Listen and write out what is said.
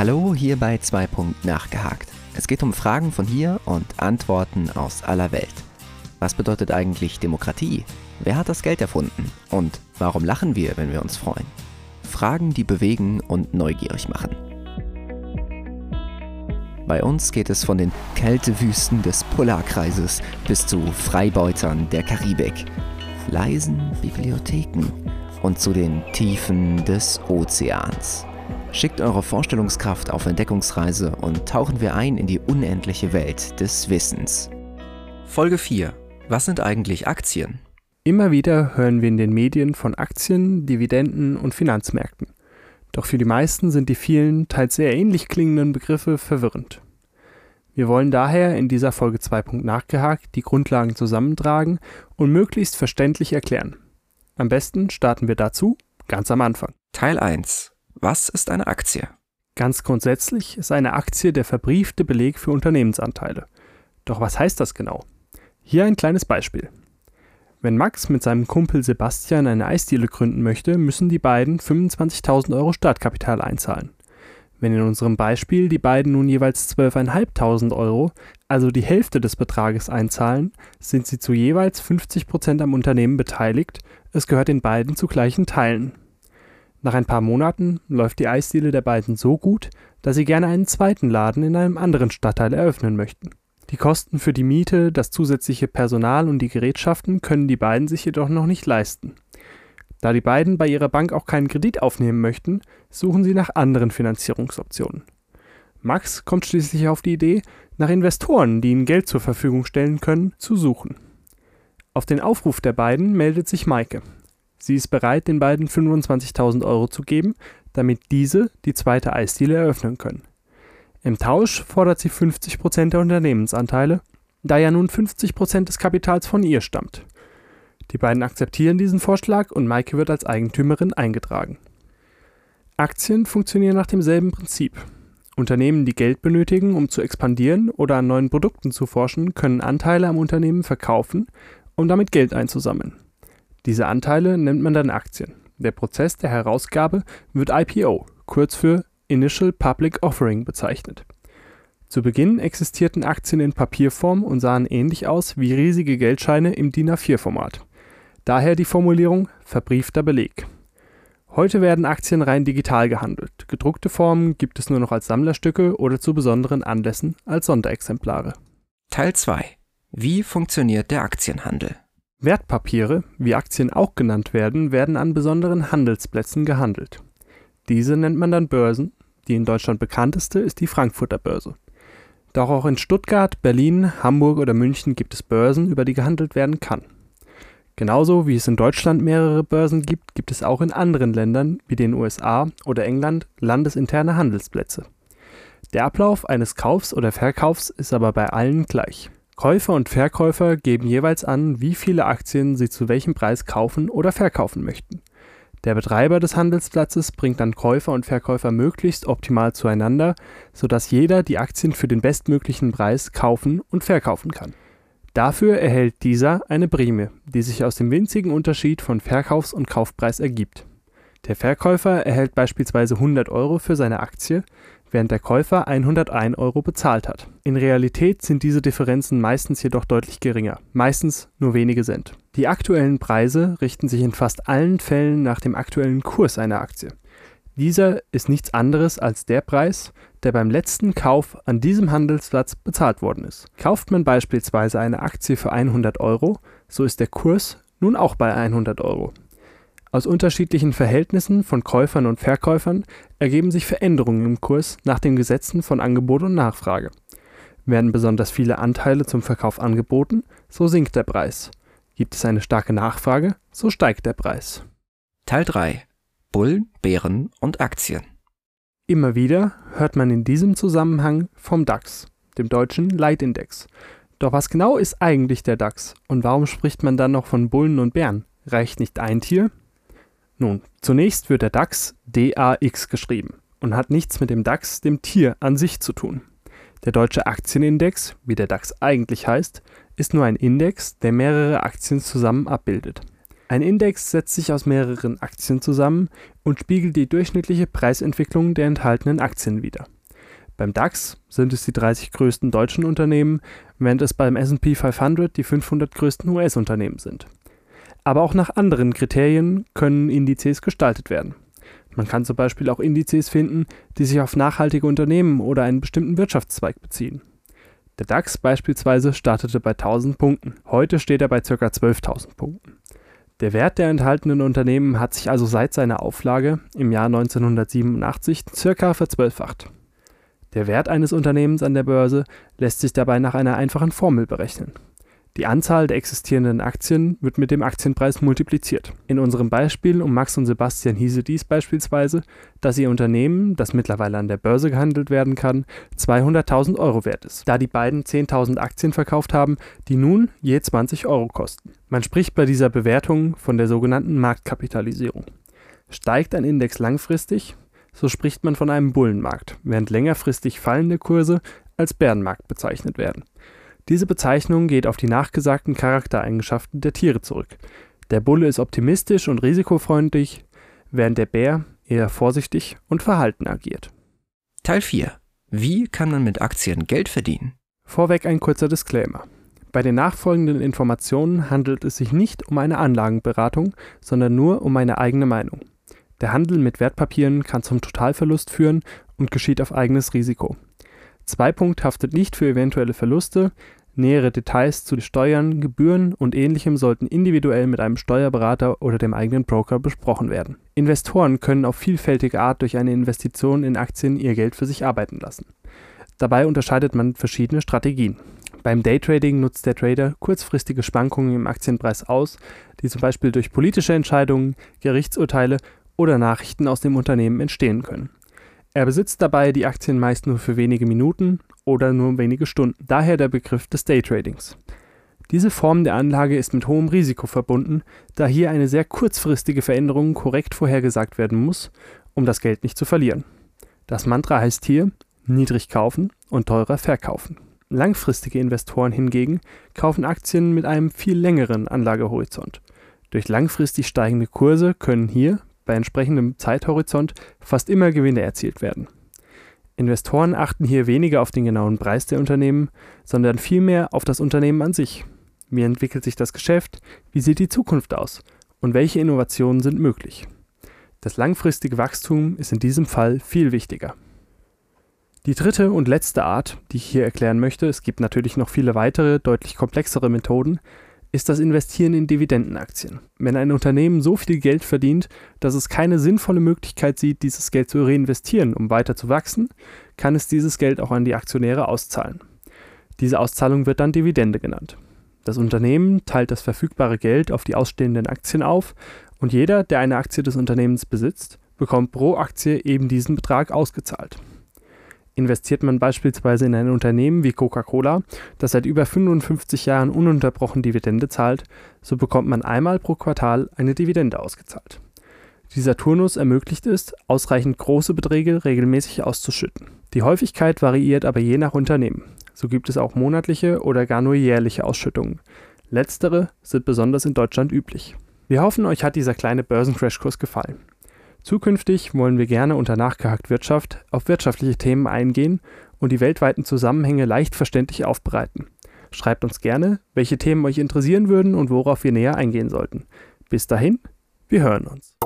Hallo hier bei 2. Nachgehakt. Es geht um Fragen von hier und Antworten aus aller Welt. Was bedeutet eigentlich Demokratie? Wer hat das Geld erfunden? Und warum lachen wir, wenn wir uns freuen? Fragen, die bewegen und neugierig machen. Bei uns geht es von den Kältewüsten des Polarkreises bis zu Freibeutern der Karibik, leisen Bibliotheken und zu den Tiefen des Ozeans. Schickt eure Vorstellungskraft auf Entdeckungsreise und tauchen wir ein in die unendliche Welt des Wissens. Folge 4. Was sind eigentlich Aktien? Immer wieder hören wir in den Medien von Aktien, Dividenden und Finanzmärkten. Doch für die meisten sind die vielen, teils sehr ähnlich klingenden Begriffe verwirrend. Wir wollen daher in dieser Folge 2. nachgehakt die Grundlagen zusammentragen und möglichst verständlich erklären. Am besten starten wir dazu ganz am Anfang. Teil 1. Was ist eine Aktie? Ganz grundsätzlich ist eine Aktie der verbriefte Beleg für Unternehmensanteile. Doch was heißt das genau? Hier ein kleines Beispiel. Wenn Max mit seinem Kumpel Sebastian eine Eisdiele gründen möchte, müssen die beiden 25.000 Euro Startkapital einzahlen. Wenn in unserem Beispiel die beiden nun jeweils 12.500 Euro, also die Hälfte des Betrages einzahlen, sind sie zu jeweils 50 Prozent am Unternehmen beteiligt, es gehört den beiden zu gleichen Teilen. Nach ein paar Monaten läuft die Eisdiele der beiden so gut, dass sie gerne einen zweiten Laden in einem anderen Stadtteil eröffnen möchten. Die Kosten für die Miete, das zusätzliche Personal und die Gerätschaften können die beiden sich jedoch noch nicht leisten. Da die beiden bei ihrer Bank auch keinen Kredit aufnehmen möchten, suchen sie nach anderen Finanzierungsoptionen. Max kommt schließlich auf die Idee, nach Investoren, die ihnen Geld zur Verfügung stellen können, zu suchen. Auf den Aufruf der beiden meldet sich Maike. Sie ist bereit, den beiden 25.000 Euro zu geben, damit diese die zweite Eisdiele eröffnen können. Im Tausch fordert sie 50% der Unternehmensanteile, da ja nun 50% des Kapitals von ihr stammt. Die beiden akzeptieren diesen Vorschlag und Maike wird als Eigentümerin eingetragen. Aktien funktionieren nach demselben Prinzip. Unternehmen, die Geld benötigen, um zu expandieren oder an neuen Produkten zu forschen, können Anteile am Unternehmen verkaufen, um damit Geld einzusammeln. Diese Anteile nennt man dann Aktien. Der Prozess der Herausgabe wird IPO, kurz für Initial Public Offering bezeichnet. Zu Beginn existierten Aktien in Papierform und sahen ähnlich aus wie riesige Geldscheine im DIN A4-Format. Daher die Formulierung verbriefter Beleg. Heute werden Aktien rein digital gehandelt. Gedruckte Formen gibt es nur noch als Sammlerstücke oder zu besonderen Anlässen als Sonderexemplare. Teil 2. Wie funktioniert der Aktienhandel? Wertpapiere, wie Aktien auch genannt werden, werden an besonderen Handelsplätzen gehandelt. Diese nennt man dann Börsen. Die in Deutschland bekannteste ist die Frankfurter Börse. Doch auch in Stuttgart, Berlin, Hamburg oder München gibt es Börsen, über die gehandelt werden kann. Genauso wie es in Deutschland mehrere Börsen gibt, gibt es auch in anderen Ländern wie den USA oder England landesinterne Handelsplätze. Der Ablauf eines Kaufs oder Verkaufs ist aber bei allen gleich. Käufer und Verkäufer geben jeweils an, wie viele Aktien sie zu welchem Preis kaufen oder verkaufen möchten. Der Betreiber des Handelsplatzes bringt dann Käufer und Verkäufer möglichst optimal zueinander, sodass jeder die Aktien für den bestmöglichen Preis kaufen und verkaufen kann. Dafür erhält dieser eine Prämie, die sich aus dem winzigen Unterschied von Verkaufs und Kaufpreis ergibt. Der Verkäufer erhält beispielsweise 100 Euro für seine Aktie, während der Käufer 101 Euro bezahlt hat. In Realität sind diese Differenzen meistens jedoch deutlich geringer, meistens nur wenige Cent. Die aktuellen Preise richten sich in fast allen Fällen nach dem aktuellen Kurs einer Aktie. Dieser ist nichts anderes als der Preis, der beim letzten Kauf an diesem Handelsplatz bezahlt worden ist. Kauft man beispielsweise eine Aktie für 100 Euro, so ist der Kurs nun auch bei 100 Euro. Aus unterschiedlichen Verhältnissen von Käufern und Verkäufern ergeben sich Veränderungen im Kurs nach den Gesetzen von Angebot und Nachfrage. Werden besonders viele Anteile zum Verkauf angeboten, so sinkt der Preis. Gibt es eine starke Nachfrage, so steigt der Preis. Teil 3. Bullen, Bären und Aktien. Immer wieder hört man in diesem Zusammenhang vom DAX, dem deutschen Leitindex. Doch was genau ist eigentlich der DAX und warum spricht man dann noch von Bullen und Bären? Reicht nicht ein Tier? Nun, zunächst wird der DAX DAX geschrieben und hat nichts mit dem DAX, dem Tier an sich zu tun. Der deutsche Aktienindex, wie der DAX eigentlich heißt, ist nur ein Index, der mehrere Aktien zusammen abbildet. Ein Index setzt sich aus mehreren Aktien zusammen und spiegelt die durchschnittliche Preisentwicklung der enthaltenen Aktien wider. Beim DAX sind es die 30 größten deutschen Unternehmen, während es beim SP 500 die 500 größten US-Unternehmen sind. Aber auch nach anderen Kriterien können Indizes gestaltet werden. Man kann zum Beispiel auch Indizes finden, die sich auf nachhaltige Unternehmen oder einen bestimmten Wirtschaftszweig beziehen. Der DAX beispielsweise startete bei 1000 Punkten, heute steht er bei ca. 12.000 Punkten. Der Wert der enthaltenen Unternehmen hat sich also seit seiner Auflage im Jahr 1987 circa verzwölffacht. Der Wert eines Unternehmens an der Börse lässt sich dabei nach einer einfachen Formel berechnen die Anzahl der existierenden Aktien wird mit dem Aktienpreis multipliziert. In unserem Beispiel um Max und Sebastian hieße dies beispielsweise, dass ihr Unternehmen, das mittlerweile an der Börse gehandelt werden kann, 200.000 Euro wert ist, da die beiden 10.000 Aktien verkauft haben, die nun je 20 Euro kosten. Man spricht bei dieser Bewertung von der sogenannten Marktkapitalisierung. Steigt ein Index langfristig, so spricht man von einem Bullenmarkt, während längerfristig fallende Kurse als Bärenmarkt bezeichnet werden. Diese Bezeichnung geht auf die nachgesagten Charaktereigenschaften der Tiere zurück. Der Bulle ist optimistisch und risikofreundlich, während der Bär eher vorsichtig und verhalten agiert. Teil 4. Wie kann man mit Aktien Geld verdienen? Vorweg ein kurzer Disclaimer. Bei den nachfolgenden Informationen handelt es sich nicht um eine Anlagenberatung, sondern nur um meine eigene Meinung. Der Handel mit Wertpapieren kann zum Totalverlust führen und geschieht auf eigenes Risiko. Zweipunkt haftet nicht für eventuelle Verluste, nähere Details zu Steuern, Gebühren und ähnlichem sollten individuell mit einem Steuerberater oder dem eigenen Broker besprochen werden. Investoren können auf vielfältige Art durch eine Investition in Aktien ihr Geld für sich arbeiten lassen. Dabei unterscheidet man verschiedene Strategien. Beim Daytrading nutzt der Trader kurzfristige Schwankungen im Aktienpreis aus, die zum Beispiel durch politische Entscheidungen, Gerichtsurteile oder Nachrichten aus dem Unternehmen entstehen können. Er besitzt dabei die Aktien meist nur für wenige Minuten oder nur wenige Stunden, daher der Begriff des Daytradings. Diese Form der Anlage ist mit hohem Risiko verbunden, da hier eine sehr kurzfristige Veränderung korrekt vorhergesagt werden muss, um das Geld nicht zu verlieren. Das Mantra heißt hier niedrig kaufen und teurer verkaufen. Langfristige Investoren hingegen kaufen Aktien mit einem viel längeren Anlagehorizont. Durch langfristig steigende Kurse können hier bei entsprechendem Zeithorizont fast immer Gewinne erzielt werden. Investoren achten hier weniger auf den genauen Preis der Unternehmen, sondern vielmehr auf das Unternehmen an sich. Wie entwickelt sich das Geschäft? Wie sieht die Zukunft aus? Und welche Innovationen sind möglich? Das langfristige Wachstum ist in diesem Fall viel wichtiger. Die dritte und letzte Art, die ich hier erklären möchte, es gibt natürlich noch viele weitere, deutlich komplexere Methoden, ist das Investieren in Dividendenaktien. Wenn ein Unternehmen so viel Geld verdient, dass es keine sinnvolle Möglichkeit sieht, dieses Geld zu reinvestieren, um weiter zu wachsen, kann es dieses Geld auch an die Aktionäre auszahlen. Diese Auszahlung wird dann Dividende genannt. Das Unternehmen teilt das verfügbare Geld auf die ausstehenden Aktien auf und jeder, der eine Aktie des Unternehmens besitzt, bekommt pro Aktie eben diesen Betrag ausgezahlt. Investiert man beispielsweise in ein Unternehmen wie Coca-Cola, das seit über 55 Jahren ununterbrochen Dividende zahlt, so bekommt man einmal pro Quartal eine Dividende ausgezahlt. Dieser Turnus ermöglicht es, ausreichend große Beträge regelmäßig auszuschütten. Die Häufigkeit variiert aber je nach Unternehmen. So gibt es auch monatliche oder gar nur jährliche Ausschüttungen. Letztere sind besonders in Deutschland üblich. Wir hoffen, euch hat dieser kleine Börsencrashkurs gefallen. Zukünftig wollen wir gerne unter Nachgehakt Wirtschaft auf wirtschaftliche Themen eingehen und die weltweiten Zusammenhänge leicht verständlich aufbereiten. Schreibt uns gerne, welche Themen euch interessieren würden und worauf wir näher eingehen sollten. Bis dahin, wir hören uns.